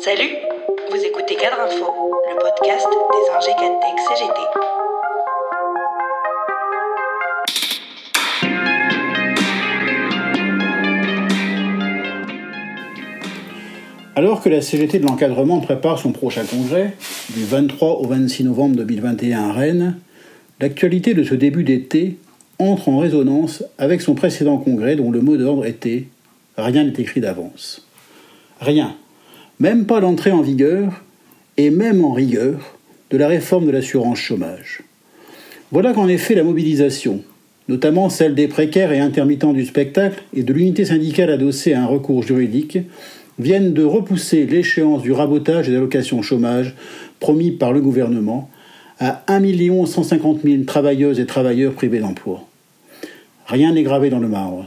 Salut, vous écoutez Cadre Info, le podcast des ingé Cantech CGT. Alors que la CGT de l'encadrement prépare son prochain congrès, du 23 au 26 novembre 2021 à Rennes, l'actualité de ce début d'été entre en résonance avec son précédent congrès dont le mot d'ordre était Rien n'est écrit d'avance. Rien, même pas l'entrée en vigueur, et même en rigueur, de la réforme de l'assurance chômage. Voilà qu'en effet la mobilisation, notamment celle des précaires et intermittents du spectacle et de l'unité syndicale adossée à un recours juridique, viennent de repousser l'échéance du rabotage des allocations chômage promis par le gouvernement à 1 150 000 travailleuses et travailleurs privés d'emploi. Rien n'est gravé dans le marbre.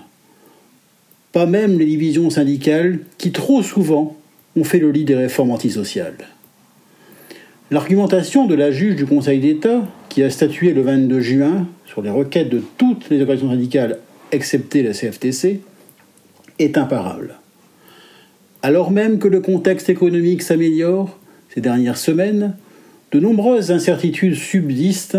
Pas même les divisions syndicales qui trop souvent ont fait le lit des réformes antisociales. L'argumentation de la juge du Conseil d'État, qui a statué le 22 juin sur les requêtes de toutes les organisations syndicales excepté la CFTC, est imparable. Alors même que le contexte économique s'améliore ces dernières semaines, de nombreuses incertitudes subsistent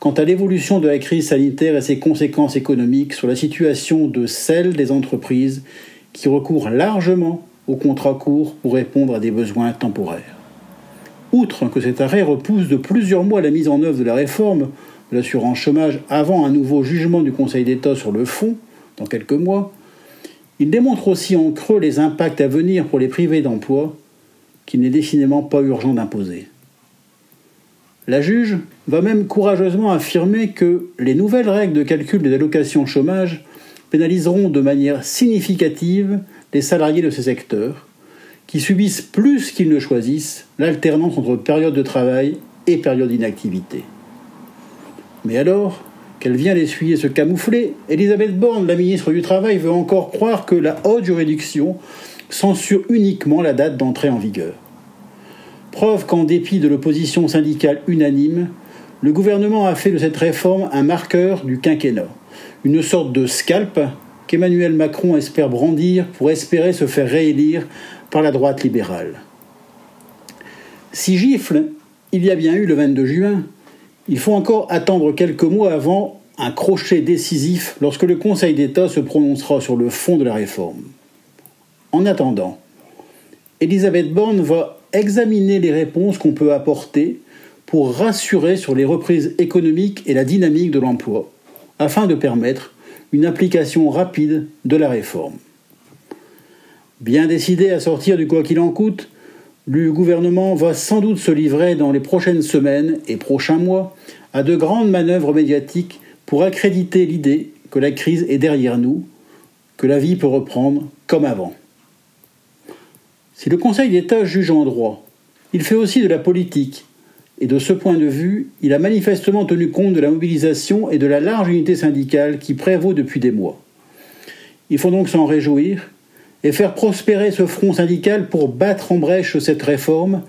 quant à l'évolution de la crise sanitaire et ses conséquences économiques sur la situation de celles des entreprises qui recourent largement aux contrats courts pour répondre à des besoins temporaires. Outre que cet arrêt repousse de plusieurs mois la mise en œuvre de la réforme de l'assurance chômage avant un nouveau jugement du Conseil d'État sur le fond, dans quelques mois, il démontre aussi en creux les impacts à venir pour les privés d'emploi qu'il n'est décidément pas urgent d'imposer. La juge va même courageusement affirmer que les nouvelles règles de calcul des allocations chômage pénaliseront de manière significative les salariés de ces secteurs, qui subissent plus qu'ils ne choisissent l'alternance entre période de travail et période d'inactivité. Mais alors, qu'elle vient l'essuyer se camoufler, Elisabeth Borne, la ministre du Travail, veut encore croire que la haute juridiction censure uniquement la date d'entrée en vigueur. Preuve qu'en dépit de l'opposition syndicale unanime, le gouvernement a fait de cette réforme un marqueur du quinquennat, une sorte de scalp qu'Emmanuel Macron espère brandir pour espérer se faire réélire par la droite libérale. Si gifle il y a bien eu le 22 juin, il faut encore attendre quelques mois avant un crochet décisif lorsque le Conseil d'État se prononcera sur le fond de la réforme. En attendant, Elisabeth Borne va examiner les réponses qu'on peut apporter pour rassurer sur les reprises économiques et la dynamique de l'emploi, afin de permettre une application rapide de la réforme. Bien décidé à sortir du quoi qu'il en coûte, le gouvernement va sans doute se livrer dans les prochaines semaines et prochains mois à de grandes manœuvres médiatiques pour accréditer l'idée que la crise est derrière nous, que la vie peut reprendre comme avant. Si le Conseil d'État juge en droit, il fait aussi de la politique, et de ce point de vue, il a manifestement tenu compte de la mobilisation et de la large unité syndicale qui prévaut depuis des mois. Il faut donc s'en réjouir et faire prospérer ce front syndical pour battre en brèche cette réforme,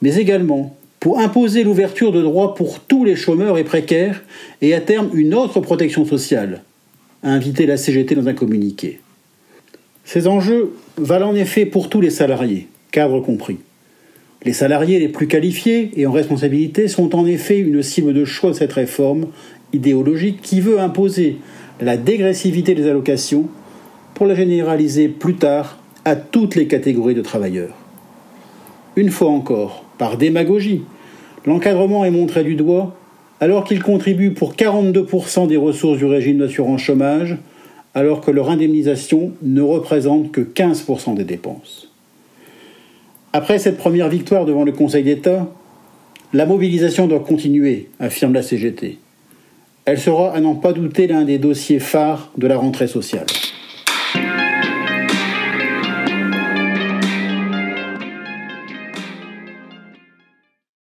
mais également pour imposer l'ouverture de droits pour tous les chômeurs et précaires et à terme une autre protection sociale, a invité la CGT dans un communiqué. Ces enjeux valent en effet pour tous les salariés, cadres compris. Les salariés les plus qualifiés et en responsabilité sont en effet une cible de choix de cette réforme idéologique qui veut imposer la dégressivité des allocations pour la généraliser plus tard à toutes les catégories de travailleurs. Une fois encore, par démagogie, l'encadrement est montré du doigt alors qu'il contribue pour 42% des ressources du régime d'assurance chômage, alors que leur indemnisation ne représente que 15% des dépenses. Après cette première victoire devant le Conseil d'État, la mobilisation doit continuer, affirme la CGT. Elle sera, à n'en pas douter, l'un des dossiers phares de la rentrée sociale.